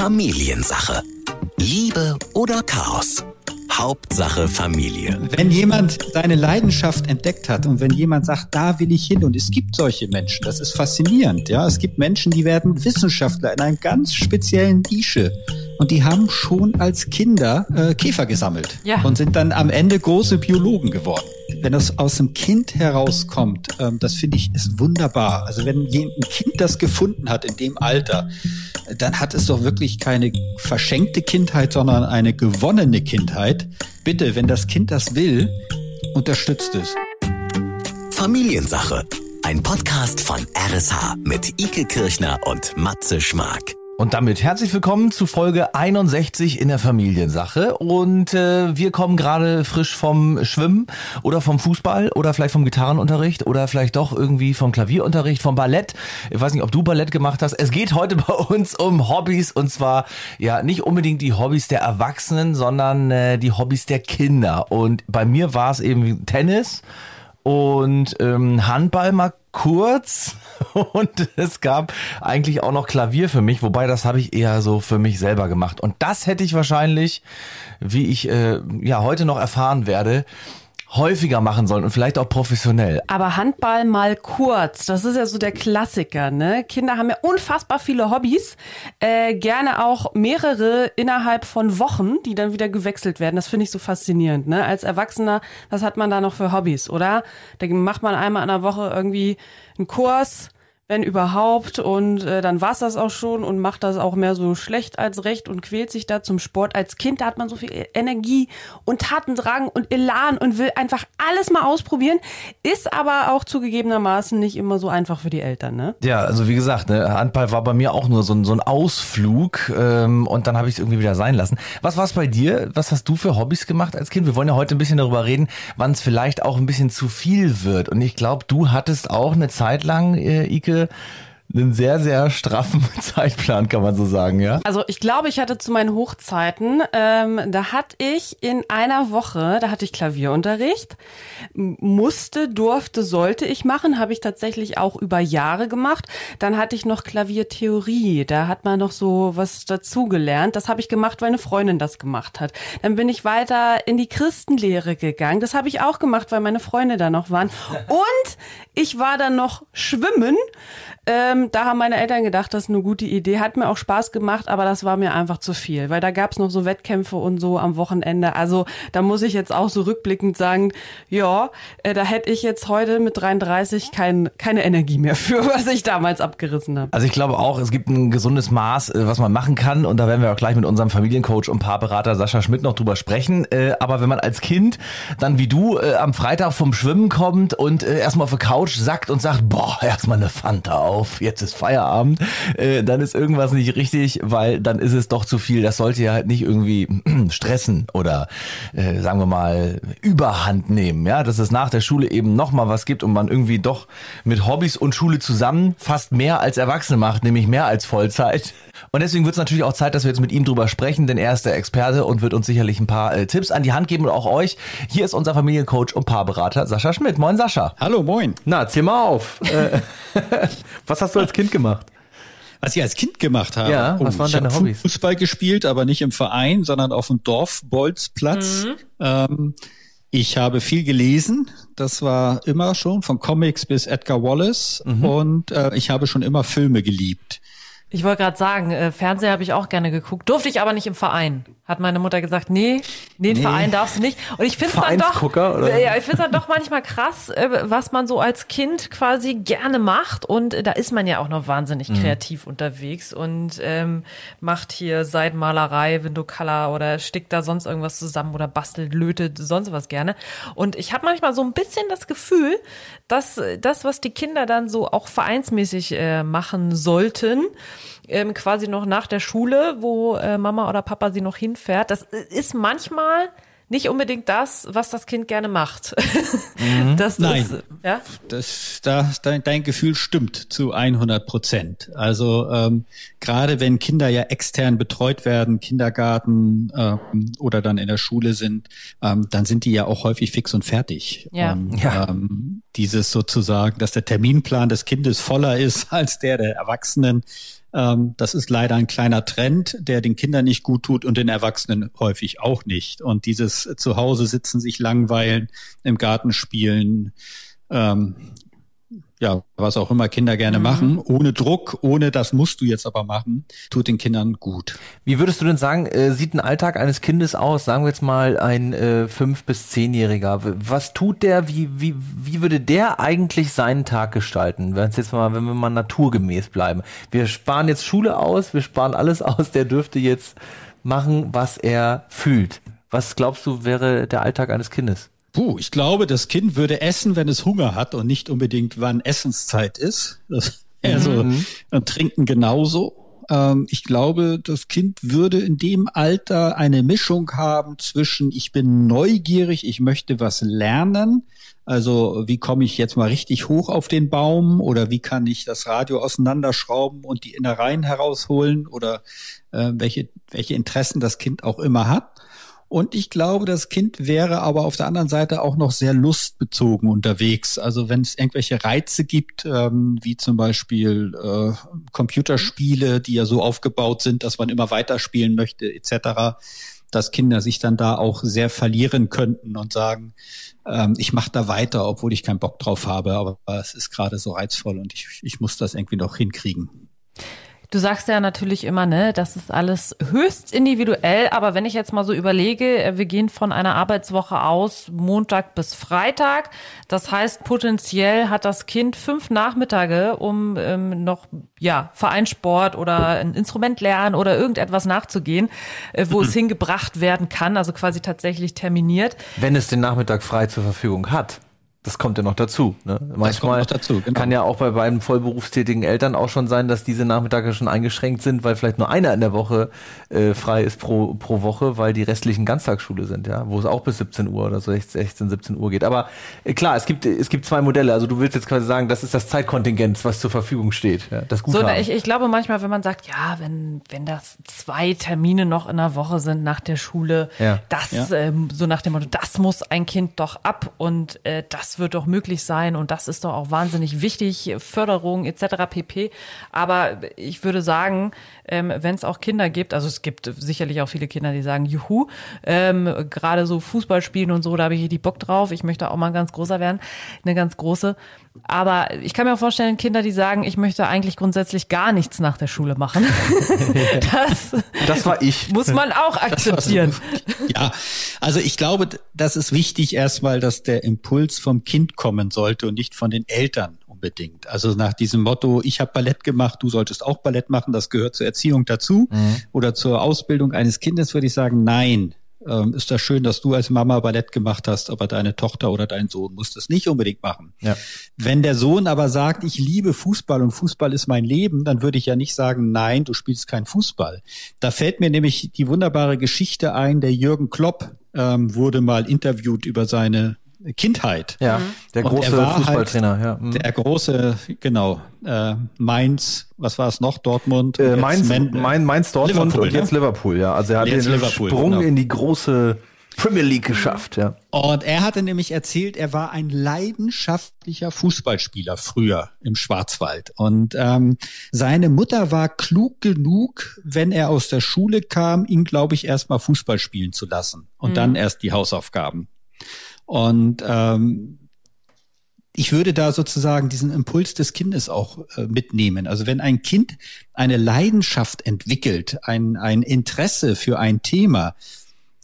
Familiensache. Liebe oder Chaos? Hauptsache Familie. Wenn jemand seine Leidenschaft entdeckt hat und wenn jemand sagt, da will ich hin und es gibt solche Menschen, das ist faszinierend, ja. Es gibt Menschen, die werden Wissenschaftler in einer ganz speziellen Nische und die haben schon als Kinder äh, Käfer gesammelt Ja. und sind dann am Ende große Biologen geworden. Wenn das aus dem Kind herauskommt, ähm, das finde ich ist wunderbar. Also wenn ein Kind das gefunden hat in dem Alter, dann hat es doch wirklich keine verschenkte Kindheit, sondern eine gewonnene Kindheit. Bitte, wenn das Kind das will, unterstützt es. Familiensache. Ein Podcast von RSH mit Ike Kirchner und Matze Schmark. Und damit herzlich willkommen zu Folge 61 in der Familiensache. Und äh, wir kommen gerade frisch vom Schwimmen oder vom Fußball oder vielleicht vom Gitarrenunterricht oder vielleicht doch irgendwie vom Klavierunterricht, vom Ballett. Ich weiß nicht, ob du Ballett gemacht hast. Es geht heute bei uns um Hobbys und zwar ja nicht unbedingt die Hobbys der Erwachsenen, sondern äh, die Hobbys der Kinder. Und bei mir war es eben Tennis und ähm, Handball mal kurz und es gab eigentlich auch noch Klavier für mich, wobei das habe ich eher so für mich selber gemacht. Und das hätte ich wahrscheinlich, wie ich äh, ja heute noch erfahren werde, häufiger machen sollen und vielleicht auch professionell. Aber Handball mal kurz, das ist ja so der Klassiker, ne? Kinder haben ja unfassbar viele Hobbys, äh, gerne auch mehrere innerhalb von Wochen, die dann wieder gewechselt werden. Das finde ich so faszinierend, ne? Als Erwachsener, was hat man da noch für Hobbys, oder? Da macht man einmal in der Woche irgendwie einen Kurs, wenn überhaupt, und äh, dann war's das auch schon und macht das auch mehr so schlecht als recht und quält sich da zum Sport. Als Kind da hat man so viel Energie und Tatendrang und Elan und will einfach alles mal ausprobieren, ist aber auch zugegebenermaßen nicht immer so einfach für die Eltern, ne? Ja, also wie gesagt, ne, Handball war bei mir auch nur so ein, so ein Ausflug ähm, und dann habe ich es irgendwie wieder sein lassen. Was war es bei dir? Was hast du für Hobbys gemacht als Kind? Wir wollen ja heute ein bisschen darüber reden, wann es vielleicht auch ein bisschen zu viel wird. Und ich glaube, du hattest auch eine Zeit lang, äh, Ike, einen sehr, sehr straffen Zeitplan, kann man so sagen, ja? Also ich glaube, ich hatte zu meinen Hochzeiten, ähm, da hatte ich in einer Woche, da hatte ich Klavierunterricht, musste, durfte, sollte ich machen, habe ich tatsächlich auch über Jahre gemacht. Dann hatte ich noch Klaviertheorie, da hat man noch so was dazugelernt. Das habe ich gemacht, weil eine Freundin das gemacht hat. Dann bin ich weiter in die Christenlehre gegangen. Das habe ich auch gemacht, weil meine Freunde da noch waren. Und ich war dann noch schwimmen. Ähm, da haben meine Eltern gedacht, das ist eine gute Idee. Hat mir auch Spaß gemacht, aber das war mir einfach zu viel, weil da gab's noch so Wettkämpfe und so am Wochenende. Also da muss ich jetzt auch so rückblickend sagen, ja, äh, da hätte ich jetzt heute mit 33 kein, keine Energie mehr für, was ich damals abgerissen habe. Also ich glaube auch, es gibt ein gesundes Maß, äh, was man machen kann und da werden wir auch gleich mit unserem Familiencoach und Paarberater Sascha Schmidt noch drüber sprechen. Äh, Aber wenn man als Kind dann wie du äh, am Freitag vom Schwimmen kommt und äh, erstmal Couch sackt und sagt, boah, erstmal eine Fanta auf, jetzt ist Feierabend, äh, dann ist irgendwas nicht richtig, weil dann ist es doch zu viel. Das sollte ja halt nicht irgendwie stressen oder äh, sagen wir mal Überhand nehmen, ja, dass es nach der Schule eben nochmal was gibt und man irgendwie doch mit Hobbys und Schule zusammen fast mehr als Erwachsene macht, nämlich mehr als Vollzeit. Und deswegen wird es natürlich auch Zeit, dass wir jetzt mit ihm drüber sprechen, denn er ist der Experte und wird uns sicherlich ein paar äh, Tipps an die Hand geben und auch euch. Hier ist unser Familiencoach und Paarberater Sascha Schmidt. Moin Sascha. Hallo, moin. Na, zähl mal auf. Was hast du als Kind gemacht? Was ich als Kind gemacht habe. Ja, was waren ich deine habe Hobbys? Fußball gespielt, aber nicht im Verein, sondern auf dem Dorfbolzplatz. Ähm, ich habe viel gelesen. Das war immer schon von Comics bis Edgar Wallace. Und äh, ich habe schon immer Filme geliebt. Ich wollte gerade sagen, äh, Fernseher habe ich auch gerne geguckt, durfte ich aber nicht im Verein. Hat meine Mutter gesagt, nee, nee, den Verein darfst du nicht. Und ich finde es dann doch, oder? ja, ich finde dann doch manchmal krass, äh, was man so als Kind quasi gerne macht. Und äh, da ist man ja auch noch wahnsinnig Mhm. kreativ unterwegs und ähm, macht hier Seitenmalerei, Window Color oder stickt da sonst irgendwas zusammen oder bastelt, lötet, sonst was gerne. Und ich habe manchmal so ein bisschen das Gefühl, dass äh, das, was die Kinder dann so auch vereinsmäßig äh, machen sollten, ähm, quasi noch nach der Schule, wo äh, Mama oder Papa sie noch hinfährt. Das ist manchmal nicht unbedingt das, was das Kind gerne macht. das Nein. ist, ja. Das, da, dein, dein Gefühl stimmt zu 100 Prozent. Also ähm, gerade wenn Kinder ja extern betreut werden, Kindergarten ähm, oder dann in der Schule sind, ähm, dann sind die ja auch häufig fix und fertig. Ja. Und, Ja. Ähm, dieses sozusagen, dass der Terminplan des Kindes voller ist als der der Erwachsenen, Ähm, das ist leider ein kleiner Trend, der den Kindern nicht gut tut und den Erwachsenen häufig auch nicht. Und dieses Zuhause sitzen, sich langweilen, im Garten spielen, ähm, ja, was auch immer Kinder gerne mhm. machen, ohne Druck, ohne das musst du jetzt aber machen, tut den Kindern gut. Wie würdest du denn sagen, äh, sieht ein Alltag eines Kindes aus? Sagen wir jetzt mal ein äh, fünf bis zehnjähriger. Was tut der? Wie wie wie würde der eigentlich seinen Tag gestalten? Wenn jetzt mal, wenn wir mal naturgemäß bleiben. Wir sparen jetzt Schule aus, wir sparen alles aus. Der dürfte jetzt machen, was er fühlt. Was glaubst du wäre der Alltag eines Kindes? Puh, ich glaube, das Kind würde essen, wenn es Hunger hat und nicht unbedingt, wann Essenszeit ist. also mhm. trinken genauso. Ähm, ich glaube, das Kind würde in dem Alter eine Mischung haben zwischen ich bin neugierig, ich möchte was lernen. Also wie komme ich jetzt mal richtig hoch auf den Baum oder wie kann ich das Radio auseinanderschrauben und die Innereien herausholen oder äh, welche, welche Interessen das Kind auch immer hat. Und ich glaube, das Kind wäre aber auf der anderen Seite auch noch sehr lustbezogen unterwegs. Also wenn es irgendwelche Reize gibt, ähm, wie zum Beispiel äh, Computerspiele, die ja so aufgebaut sind, dass man immer weiterspielen möchte, etc., dass Kinder sich dann da auch sehr verlieren könnten und sagen, ähm, ich mache da weiter, obwohl ich keinen Bock drauf habe, aber es ist gerade so reizvoll und ich, ich muss das irgendwie noch hinkriegen. Du sagst ja natürlich immer, ne, das ist alles höchst individuell, aber wenn ich jetzt mal so überlege, äh, wir gehen von einer Arbeitswoche aus, Montag bis Freitag. Das heißt, potenziell hat das Kind fünf Nachmittage, um ähm, noch ja Vereinssport oder ein Instrument lernen oder irgendetwas nachzugehen, äh, wo es hingebracht werden kann, also quasi tatsächlich terminiert. Wenn es den Nachmittag frei zur Verfügung hat. Das kommt ja noch dazu. Ne? Manchmal dazu, genau. kann ja auch bei beiden vollberufstätigen Eltern auch schon sein, dass diese Nachmittage schon eingeschränkt sind, weil vielleicht nur einer in der Woche äh, frei ist pro, pro Woche, weil die restlichen Ganztagsschule sind, ja, wo es auch bis 17 Uhr oder so 16, 17 Uhr geht. Aber äh, klar, es gibt es gibt zwei Modelle. Also du willst jetzt quasi sagen, das ist das Zeitkontingent, was zur Verfügung steht. Ja, das Guthaben. So, ich, ich glaube manchmal, wenn man sagt, ja, wenn wenn das zwei Termine noch in der Woche sind nach der Schule, ja. das ja. Ähm, so nach dem Motto, das muss ein Kind doch ab und äh, das das wird doch möglich sein und das ist doch auch wahnsinnig wichtig, Förderung etc. pp. Aber ich würde sagen, ähm, wenn es auch Kinder gibt, also es gibt sicherlich auch viele Kinder, die sagen, juhu, ähm, gerade so Fußball spielen und so, da habe ich die Bock drauf, ich möchte auch mal ganz großer werden, eine ganz große. Aber ich kann mir auch vorstellen, Kinder, die sagen, ich möchte eigentlich grundsätzlich gar nichts nach der Schule machen. das, das war ich. Muss man auch akzeptieren. ja, also ich glaube, das ist wichtig erstmal, dass der Impuls vom Kind kommen sollte und nicht von den Eltern unbedingt. Also nach diesem Motto, ich habe Ballett gemacht, du solltest auch Ballett machen, das gehört zur Erziehung dazu mhm. oder zur Ausbildung eines Kindes, würde ich sagen, nein. Ähm, ist das schön, dass du als Mama Ballett gemacht hast, aber deine Tochter oder dein Sohn muss das nicht unbedingt machen. Ja. Wenn der Sohn aber sagt, ich liebe Fußball und Fußball ist mein Leben, dann würde ich ja nicht sagen, nein, du spielst kein Fußball. Da fällt mir nämlich die wunderbare Geschichte ein, der Jürgen Klopp ähm, wurde mal interviewt über seine Kindheit. Ja, mhm. der große halt Fußballtrainer. Halt ja. Mhm. Der große, genau. Äh, Mainz, was war es noch? Dortmund? Äh, Mainz, Mainz, Mainz, Dortmund Liverpool, und jetzt ne? Liverpool, ja. Also er hat den Liverpool, Sprung genau. in die große Premier League geschafft, ja. Und er hatte nämlich erzählt, er war ein leidenschaftlicher Fußballspieler früher im Schwarzwald. Und ähm, seine Mutter war klug genug, wenn er aus der Schule kam, ihn, glaube ich, erstmal Fußball spielen zu lassen und mhm. dann erst die Hausaufgaben. Und ähm, ich würde da sozusagen diesen Impuls des Kindes auch äh, mitnehmen. Also wenn ein Kind eine Leidenschaft entwickelt, ein, ein Interesse für ein Thema,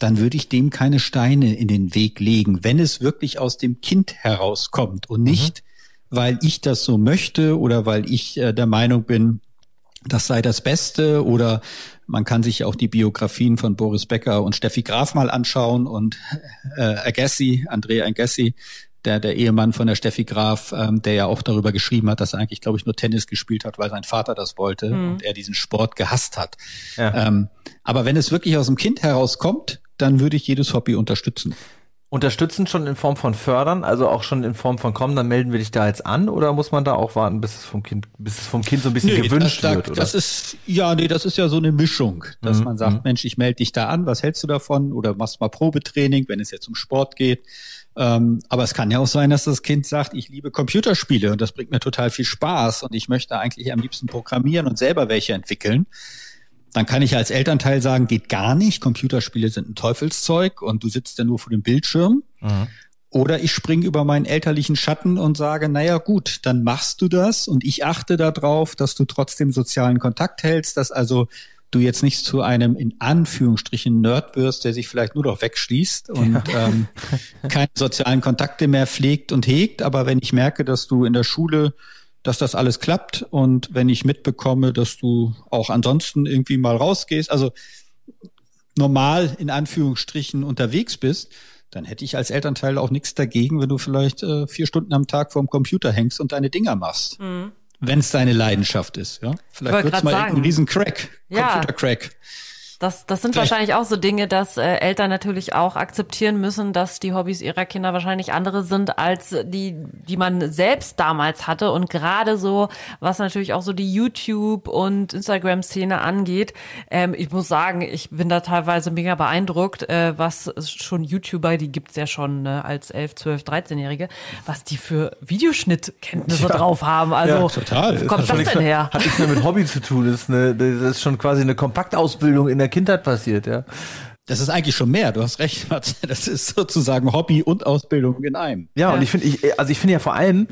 dann würde ich dem keine Steine in den Weg legen, wenn es wirklich aus dem Kind herauskommt und mhm. nicht, mhm. weil ich das so möchte oder weil ich äh, der Meinung bin, das sei das Beste oder man kann sich auch die Biografien von Boris Becker und Steffi Graf mal anschauen und äh, Agassi, Andrea Agassi, der, der Ehemann von der Steffi Graf, ähm, der ja auch darüber geschrieben hat, dass er eigentlich, glaube ich, nur Tennis gespielt hat, weil sein Vater das wollte mhm. und er diesen Sport gehasst hat. Ja. Ähm, aber wenn es wirklich aus dem Kind herauskommt, dann würde ich jedes Hobby unterstützen. Unterstützen schon in Form von fördern, also auch schon in Form von kommen, dann melden wir dich da jetzt an oder muss man da auch warten, bis es vom Kind, bis es vom Kind so ein bisschen nee, gewünscht das, wird? Oder? Das ist ja, nee, das ist ja so eine Mischung, dass mhm. man sagt, mhm. Mensch, ich melde dich da an, was hältst du davon? Oder machst mal Probetraining, wenn es jetzt um Sport geht. Ähm, aber es kann ja auch sein, dass das Kind sagt, ich liebe Computerspiele und das bringt mir total viel Spaß und ich möchte eigentlich am liebsten programmieren und selber welche entwickeln. Dann kann ich als Elternteil sagen, geht gar nicht, Computerspiele sind ein Teufelszeug und du sitzt ja nur vor dem Bildschirm. Mhm. Oder ich springe über meinen elterlichen Schatten und sage, naja gut, dann machst du das und ich achte darauf, dass du trotzdem sozialen Kontakt hältst, dass also du jetzt nicht zu einem in Anführungsstrichen Nerd wirst, der sich vielleicht nur noch wegschließt und ja. ähm, keine sozialen Kontakte mehr pflegt und hegt. Aber wenn ich merke, dass du in der Schule, dass das alles klappt und wenn ich mitbekomme, dass du auch ansonsten irgendwie mal rausgehst, also normal in Anführungsstrichen unterwegs bist, dann hätte ich als Elternteil auch nichts dagegen, wenn du vielleicht äh, vier Stunden am Tag vorm Computer hängst und deine Dinger machst. Mhm. Wenn es deine Leidenschaft ist, ja. Vielleicht wird es mal sagen. ein riesen Crack, ja. Das, das sind Vielleicht. wahrscheinlich auch so Dinge, dass äh, Eltern natürlich auch akzeptieren müssen, dass die Hobbys ihrer Kinder wahrscheinlich andere sind als die, die man selbst damals hatte. Und gerade so, was natürlich auch so die YouTube- und Instagram-Szene angeht, ähm, ich muss sagen, ich bin da teilweise mega beeindruckt, äh, was schon YouTuber, die gibt's ja schon ne, als 11, 12, 13-Jährige, was die für Videoschnittkenntnisse ja. drauf haben. Also, ja, total. wo kommt das, das denn her? Hat nichts mehr mit Hobby zu tun. Das ist, eine, das ist schon quasi eine Kompaktausbildung in der der Kindheit passiert, ja. Das ist eigentlich schon mehr. Du hast recht, Das ist sozusagen Hobby und Ausbildung in einem. Ja, ja. und ich finde, ich, also ich finde ja vor allem,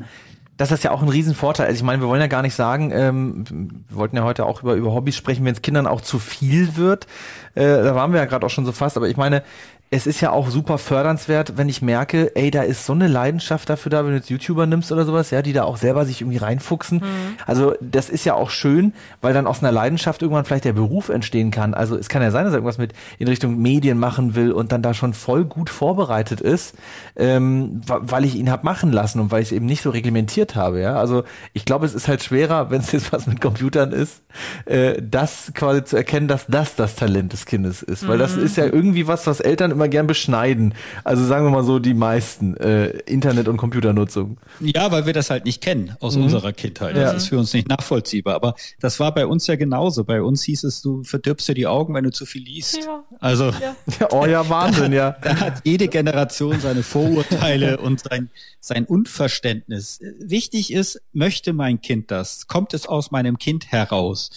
dass das ja auch ein Riesenvorteil ist. Ich meine, wir wollen ja gar nicht sagen, ähm, wir wollten ja heute auch über, über Hobbys sprechen, wenn es Kindern auch zu viel wird. Äh, da waren wir ja gerade auch schon so fast, aber ich meine, es ist ja auch super fördernswert, wenn ich merke, ey, da ist so eine Leidenschaft dafür da, wenn du jetzt YouTuber nimmst oder sowas, ja, die da auch selber sich irgendwie reinfuchsen. Mhm. Also das ist ja auch schön, weil dann aus einer Leidenschaft irgendwann vielleicht der Beruf entstehen kann. Also es kann ja sein, dass er irgendwas mit in Richtung Medien machen will und dann da schon voll gut vorbereitet ist, ähm, weil ich ihn hab machen lassen und weil ich es eben nicht so reglementiert habe. Ja, also ich glaube, es ist halt schwerer, wenn es jetzt was mit Computern ist, äh, das quasi zu erkennen, dass das das Talent des Kindes ist, mhm. weil das mhm. ist ja irgendwie was, was Eltern immer gern beschneiden. Also sagen wir mal so die meisten äh, Internet- und Computernutzung. Ja, weil wir das halt nicht kennen aus mhm. unserer Kindheit. Das ja. ist für uns nicht nachvollziehbar. Aber das war bei uns ja genauso. Bei uns hieß es, du verdirbst dir die Augen, wenn du zu viel liest. Ja. Also ja. oh ja, Wahnsinn, ja. Da hat jede Generation seine Vorurteile und sein, sein Unverständnis. Wichtig ist, möchte mein Kind das? Kommt es aus meinem Kind heraus?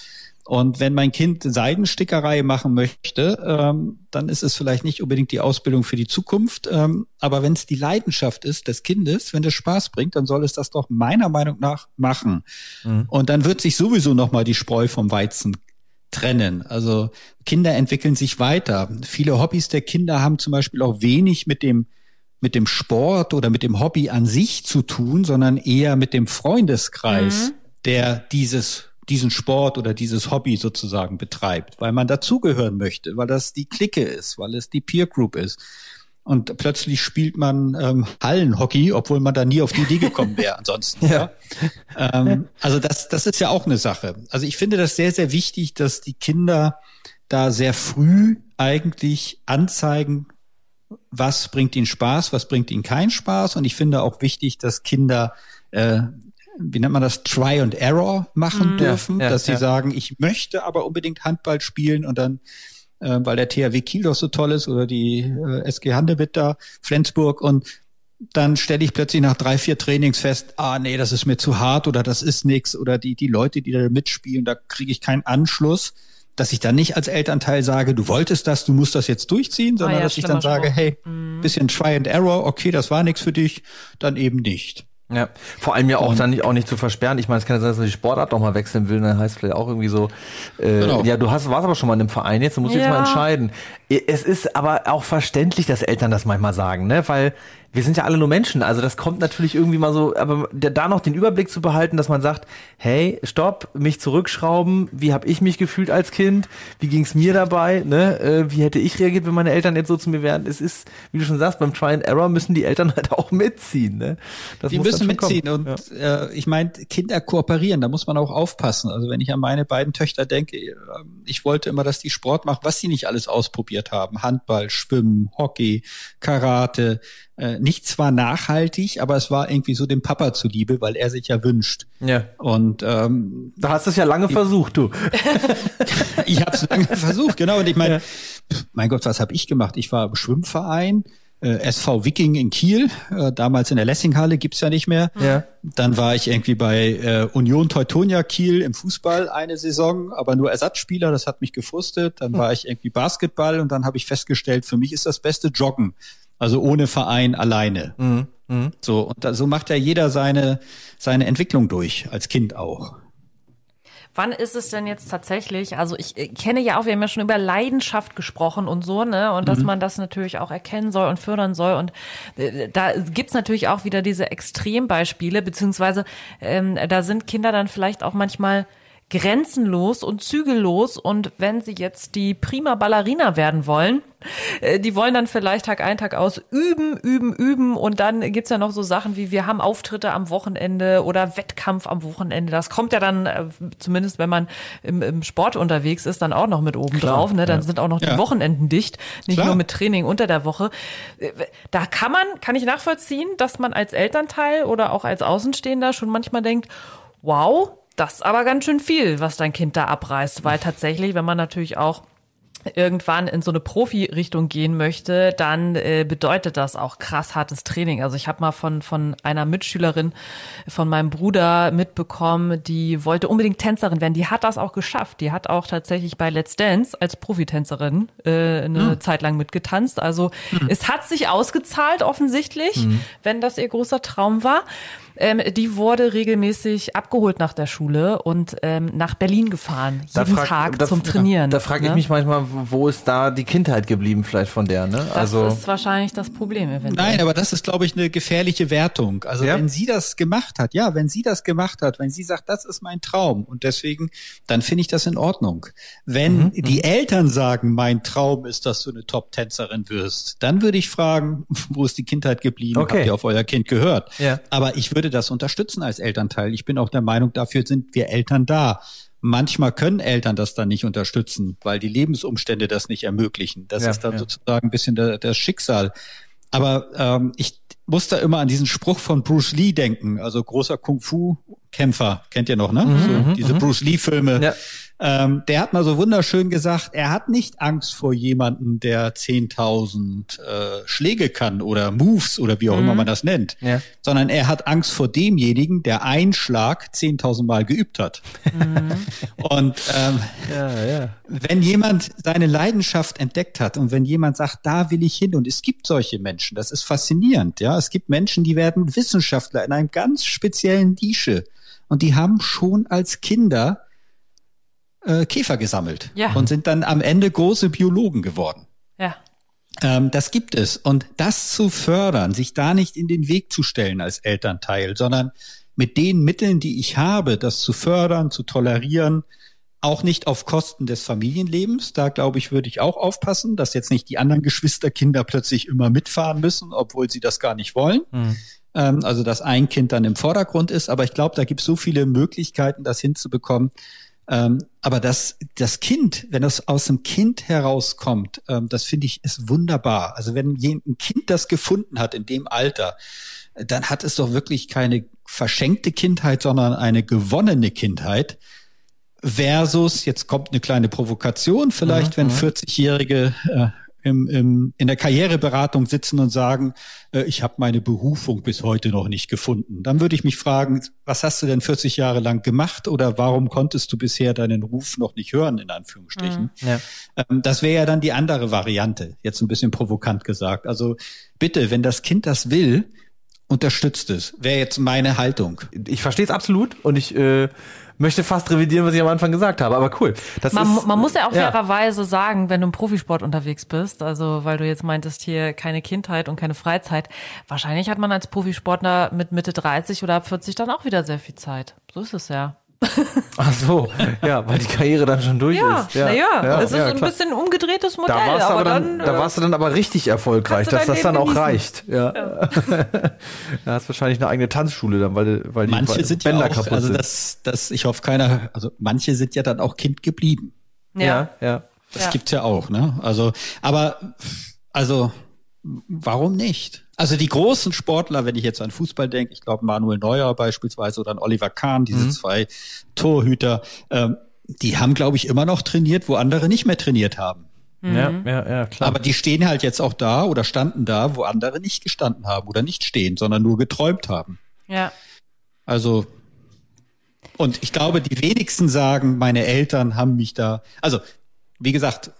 Und wenn mein Kind Seidenstickerei machen möchte, ähm, dann ist es vielleicht nicht unbedingt die Ausbildung für die Zukunft. Ähm, aber wenn es die Leidenschaft ist des Kindes, wenn es Spaß bringt, dann soll es das doch meiner Meinung nach machen. Mhm. Und dann wird sich sowieso nochmal die Spreu vom Weizen trennen. Also Kinder entwickeln sich weiter. Viele Hobbys der Kinder haben zum Beispiel auch wenig mit dem mit dem Sport oder mit dem Hobby an sich zu tun, sondern eher mit dem Freundeskreis, mhm. der dieses diesen Sport oder dieses Hobby sozusagen betreibt, weil man dazugehören möchte, weil das die Clique ist, weil es die Peer Group ist. Und plötzlich spielt man ähm, Hallenhockey, obwohl man da nie auf die Idee gekommen wäre ansonsten. ja. ja. Ähm, also das, das ist ja auch eine Sache. Also ich finde das sehr, sehr wichtig, dass die Kinder da sehr früh eigentlich anzeigen, was bringt ihnen Spaß, was bringt ihnen keinen Spaß. Und ich finde auch wichtig, dass Kinder äh, wie nennt man das, Try and Error machen mhm. dürfen, ja, dass sie sagen, ich möchte aber unbedingt Handball spielen und dann, äh, weil der THW Kiel doch so toll ist oder die äh, SG Handewitt da, Flensburg und dann stelle ich plötzlich nach drei, vier Trainings fest, ah nee, das ist mir zu hart oder das ist nix oder die, die Leute, die da mitspielen, da kriege ich keinen Anschluss, dass ich dann nicht als Elternteil sage, du wolltest das, du musst das jetzt durchziehen, sondern ah, ja, dass ich dann sage, hey, mhm. bisschen Try and Error, okay, das war nichts für dich, dann eben nicht. Ja, vor allem ja auch und, dann nicht, auch nicht zu versperren. Ich meine, es kann ja sein, dass man die Sportart noch mal wechseln will, dann heißt vielleicht auch irgendwie so, äh, genau. ja, du hast, warst aber schon mal in einem Verein, jetzt du musst ja. jetzt mal entscheiden. Es ist aber auch verständlich, dass Eltern das manchmal sagen, ne, weil wir sind ja alle nur Menschen, also das kommt natürlich irgendwie mal so, aber da noch den Überblick zu behalten, dass man sagt, hey, stopp, mich zurückschrauben, wie habe ich mich gefühlt als Kind, wie ging's mir dabei, ne, äh, wie hätte ich reagiert, wenn meine Eltern jetzt so zu mir wären, es ist, wie du schon sagst, beim Try and Error müssen die Eltern halt auch mitziehen, ne. Das die müssen mitziehen kommen. und ja. äh, ich meine, Kinder kooperieren, da muss man auch aufpassen, also wenn ich an meine beiden Töchter denke, äh, ich wollte immer, dass die Sport machen, was sie nicht alles ausprobiert haben, Handball, Schwimmen, Hockey, Karate, äh, nicht zwar nachhaltig, aber es war irgendwie so dem Papa zuliebe, weil er sich ja wünscht. Ja. Und ähm, da hast du es ja lange ich, versucht, du. ich habe es lange versucht, genau. Und ich meine, ja. mein Gott, was habe ich gemacht? Ich war im Schwimmverein, äh, SV Viking in Kiel, äh, damals in der Lessinghalle, gibt's ja nicht mehr. Ja. Dann war ich irgendwie bei äh, Union Teutonia Kiel im Fußball eine Saison, aber nur Ersatzspieler, das hat mich gefrustet. Dann war ich irgendwie Basketball und dann habe ich festgestellt, für mich ist das beste Joggen. Also ohne Verein alleine. Mhm. So, und da, so macht ja jeder seine, seine Entwicklung durch, als Kind auch. Wann ist es denn jetzt tatsächlich? Also ich kenne ja auch, wir haben ja schon über Leidenschaft gesprochen und so, ne? Und dass man das natürlich auch erkennen soll und fördern soll. Und äh, da gibt's natürlich auch wieder diese Extrembeispiele, beziehungsweise ähm, da sind Kinder dann vielleicht auch manchmal grenzenlos und zügellos und wenn sie jetzt die prima Ballerina werden wollen, äh, die wollen dann vielleicht Tag ein, Tag aus üben, üben, üben und dann gibt's ja noch so Sachen wie wir haben Auftritte am Wochenende oder Wettkampf am Wochenende. Das kommt ja dann, äh, zumindest wenn man im, im Sport unterwegs ist, dann auch noch mit oben drauf. Ne? Dann sind auch noch die Ja. Wochenenden dicht, nicht Klar. nur mit Training unter der Woche. Äh, Da kann man, kann ich nachvollziehen, dass man als Elternteil oder auch als Außenstehender schon manchmal denkt, wow, das ist aber ganz schön viel, was dein Kind da abreißt, weil tatsächlich, wenn man natürlich auch irgendwann in so eine Profi-Richtung gehen möchte, dann äh, bedeutet das auch krass hartes Training. Also ich habe mal von von einer Mitschülerin von meinem Bruder mitbekommen, die wollte unbedingt Tänzerin werden. Die hat das auch geschafft. Die hat auch tatsächlich bei Let's Dance als Profitänzerin äh, eine Zeit lang mitgetanzt. Also es hat sich ausgezahlt offensichtlich, wenn das ihr großer Traum war. Ähm, die wurde regelmäßig abgeholt nach der Schule und ähm, nach Berlin gefahren, jeden frag- Tag da- zum Trainieren. Da frage ich ne? mich manchmal, wo ist da die Kindheit geblieben vielleicht von der, ne? Das also ist wahrscheinlich das Problem eventuell. Nein, aber das ist, glaube ich, eine gefährliche Wertung. Also Ja? wenn sie das gemacht hat, ja, wenn sie das gemacht hat, wenn sie sagt, das ist mein Traum und deswegen, dann finde ich das in Ordnung. Wenn Mhm, die Eltern sagen, mein Traum ist, dass du eine Top-Tänzerin wirst, dann würde ich fragen, wo ist die Kindheit geblieben? Okay. Habt ihr auf euer Kind gehört? Ja. Aber ich würde das unterstützen als Elternteil. Ich bin auch der Meinung, dafür sind wir Eltern da. Manchmal können Eltern das dann nicht unterstützen, weil die Lebensumstände das nicht ermöglichen. Das Ja, ist dann ja. sozusagen ein bisschen der, das Schicksal. Aber ähm, ich muss da immer an diesen Spruch von Bruce Lee denken, also großer Kung-Fu-Kämpfer, kennt ihr noch, ne? so, diese Bruce Lee-Filme. Ja. Ähm, der hat mal so wunderschön gesagt, er hat nicht Angst vor jemanden, der 10.000 äh, Schläge kann oder Moves oder wie auch immer man das nennt, Ja. sondern er hat Angst vor demjenigen, der einen Schlag 10.000 Mal geübt hat. Und ähm, ja, ja. wenn jemand seine Leidenschaft entdeckt hat und wenn jemand sagt, da will ich hin und es gibt solche Menschen, das ist faszinierend, ja. Es gibt Menschen, die werden Wissenschaftler in einem ganz speziellen Nische und die haben schon als Kinder äh, Käfer gesammelt Ja. und sind dann am Ende große Biologen geworden. Ja. Ähm, das gibt es. Und das zu fördern, sich da nicht in den Weg zu stellen als Elternteil, sondern mit den Mitteln, die ich habe, das zu fördern, zu tolerieren, auch nicht auf Kosten des Familienlebens. Da glaube ich, würde ich auch aufpassen, dass jetzt nicht die anderen Geschwisterkinder plötzlich immer mitfahren müssen, obwohl sie das gar nicht wollen. Ähm, also, dass ein Kind dann im Vordergrund ist. Aber ich glaube, da gibt es so viele Möglichkeiten, das hinzubekommen. Ähm, aber das, das Kind, wenn das aus dem Kind herauskommt, ähm, das finde ich ist wunderbar. Also wenn ein Kind das gefunden hat in dem Alter, äh, dann hat es doch wirklich keine verschenkte Kindheit, sondern eine gewonnene Kindheit. Versus, jetzt kommt eine kleine Provokation, vielleicht, wenn 40-Jährige äh, im, im, in der Karriereberatung sitzen und sagen, äh, ich habe meine Berufung bis heute noch nicht gefunden. Dann würde ich mich fragen, was hast du denn 40 Jahre lang gemacht oder warum konntest du bisher deinen Ruf noch nicht hören, in Anführungsstrichen? Ja. Ähm, das wäre ja dann die andere Variante, jetzt ein bisschen provokant gesagt. Also bitte, wenn das Kind das will, unterstützt es. Wäre jetzt meine Haltung. Ich verstehe es absolut und ich äh, möchte fast revidieren, was ich am Anfang gesagt habe, aber cool. Das Man, ist, man muss ja auch ja. fairerweise sagen, wenn du im Profisport unterwegs bist, also weil du jetzt meintest hier keine Kindheit und keine Freizeit, wahrscheinlich hat man als Profisportler mit Mitte 30 oder ab 40 dann auch wieder sehr viel Zeit. So ist es ja. Ach so, ja, weil die Karriere dann schon durch Ja, ist. Ja, naja, es ist ein klar. bisschen ein umgedrehtes Modell, Da warst, du aber dann, da äh, warst du dann aber richtig erfolgreich, dass das dein dann auch Leben reicht. Ja. da hast wahrscheinlich eine eigene Tanzschule dann, weil, du- weil die Manche sind ja Bänder auch, kaputt also sind. das, das, ich hoffe keiner, also manche sind ja dann auch Kind geblieben. ja. ja, ja. Das Ja. gibt's ja auch, ne? Also, aber, also, warum nicht? Also die großen Sportler, wenn ich jetzt an Fußball denke, ich glaube Manuel Neuer beispielsweise oder an Oliver Kahn, diese Mhm. zwei Torhüter, ähm, die haben, glaube ich, immer noch trainiert, wo andere nicht mehr trainiert haben. Ja, ja, ja, klar. Aber die stehen halt jetzt auch da oder standen da, wo andere nicht gestanden haben oder nicht stehen, sondern nur geträumt haben. Ja. Also, und ich glaube, die wenigsten sagen, meine Eltern haben mich da, also, wie gesagt,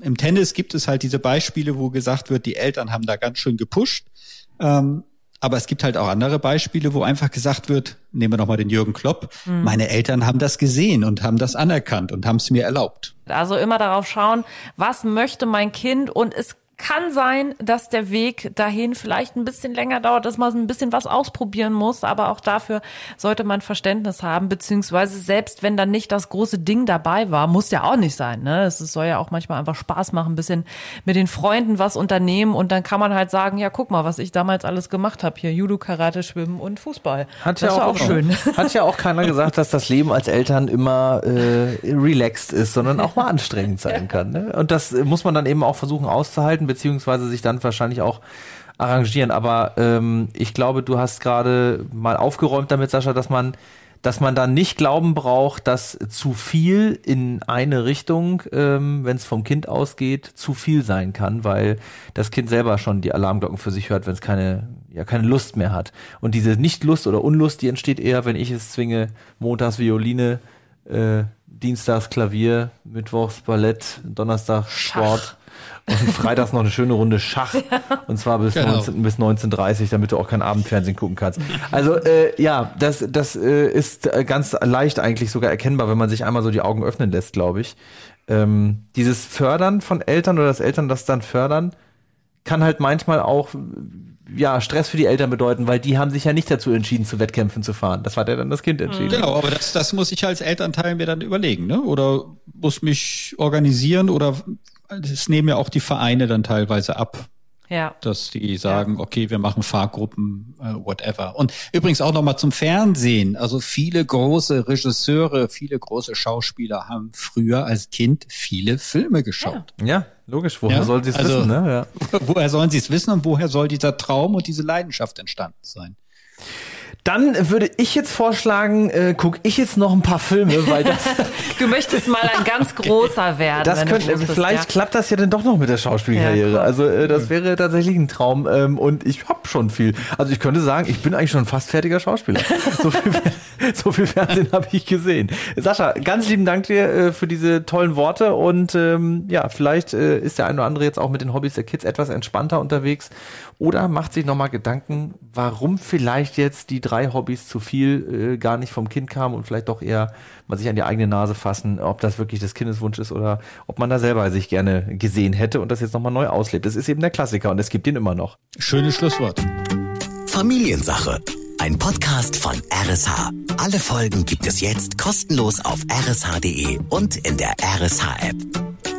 im Tennis gibt es halt diese Beispiele, wo gesagt wird, die Eltern haben da ganz schön gepusht. Ähm, aber es gibt halt auch andere Beispiele, wo einfach gesagt wird, nehmen wir nochmal den Jürgen Klopp, meine Eltern haben das gesehen und haben das anerkannt und haben es mir erlaubt. Also immer darauf schauen, was möchte mein Kind und es kann sein, dass der Weg dahin vielleicht ein bisschen länger dauert, dass man ein bisschen was ausprobieren muss, aber auch dafür sollte man Verständnis haben, beziehungsweise selbst wenn dann nicht das große Ding dabei war, muss ja auch nicht sein. Ne? Es soll ja auch manchmal einfach Spaß machen, ein bisschen mit den Freunden was unternehmen und dann kann man halt sagen, ja guck mal, was ich damals alles gemacht habe, hier Judo, Karate, Schwimmen und Fußball. Hat das ja ist auch, schön. Hat ja auch keiner gesagt, dass das Leben als Eltern immer äh, relaxed ist, sondern auch mal anstrengend sein kann. Ne? Und das muss man dann eben auch versuchen auszuhalten, beziehungsweise sich dann wahrscheinlich auch arrangieren. Aber ähm, ich glaube, du hast gerade mal aufgeräumt damit, Sascha, dass man dass man dann nicht glauben braucht, dass zu viel in eine Richtung, ähm, wenn es vom Kind ausgeht, zu viel sein kann, weil das Kind selber schon die Alarmglocken für sich hört, wenn es keine, ja, keine Lust mehr hat. Und diese Nicht-Lust oder Unlust, die entsteht eher, wenn ich es zwinge, montags Violine, äh, dienstags Klavier, mittwochs Ballett, Donnerstag Sport und freitags noch eine schöne Runde Schach. Und zwar bis, Genau. 19, bis 19.30 damit du auch kein Abendfernsehen gucken kannst. Also äh, ja, das, das äh, ist äh, ganz leicht eigentlich sogar erkennbar, wenn man sich einmal so die Augen öffnen lässt, glaube ich. Ähm, dieses Fördern von Eltern oder dass Eltern das dann fördern, kann halt manchmal auch ja Stress für die Eltern bedeuten, weil die haben sich ja nicht dazu entschieden, zu Wettkämpfen zu fahren. Das hat ja dann das Kind entschieden. Genau, aber das, das muss ich als Elternteil mir dann überlegen, ne? Oder muss mich organisieren oder es nehmen ja auch die Vereine dann teilweise ab, Ja. dass die sagen, okay, wir machen Fahrgruppen, äh, whatever. Und übrigens auch nochmal zum Fernsehen. Also viele große Regisseure, viele große Schauspieler haben früher als Kind viele Filme geschaut. Ja, logisch. Woher Ja, soll sie es also- wissen? Ne? Ja. Woher sollen sie es wissen und woher soll dieser Traum und diese Leidenschaft entstanden sein? Dann würde ich jetzt vorschlagen, äh, gucke ich jetzt noch ein paar Filme, weil das, Du möchtest mal ein ganz großer werden. das wenn du könnte, groß bist, vielleicht ja. klappt das ja dann doch noch mit der Schauspielkarriere. Ja, also äh, das wäre tatsächlich ein Traum ähm, und ich habe schon viel. Also ich könnte sagen, ich bin eigentlich schon ein fast fertiger Schauspieler. so, viel, so viel Fernsehen habe ich gesehen. Sascha, ganz lieben Dank dir äh, für diese tollen Worte und ähm, ja, vielleicht äh, ist der ein oder andere jetzt auch mit den Hobbys der Kids etwas entspannter unterwegs oder macht sich nochmal Gedanken, warum vielleicht jetzt die drei Hobbys zu viel äh, gar nicht vom Kind kamen und vielleicht doch eher mal sich an die eigene Nase fassen, ob das wirklich des Kindeswunsch ist oder ob man da selber sich gerne gesehen hätte und das jetzt nochmal neu auslebt. Das ist eben der Klassiker und es gibt ihn immer noch. Schönes Schlusswort. Familiensache. Ein Podcast von RSH. Alle Folgen gibt es jetzt kostenlos auf rsh.de und in der RSH-App.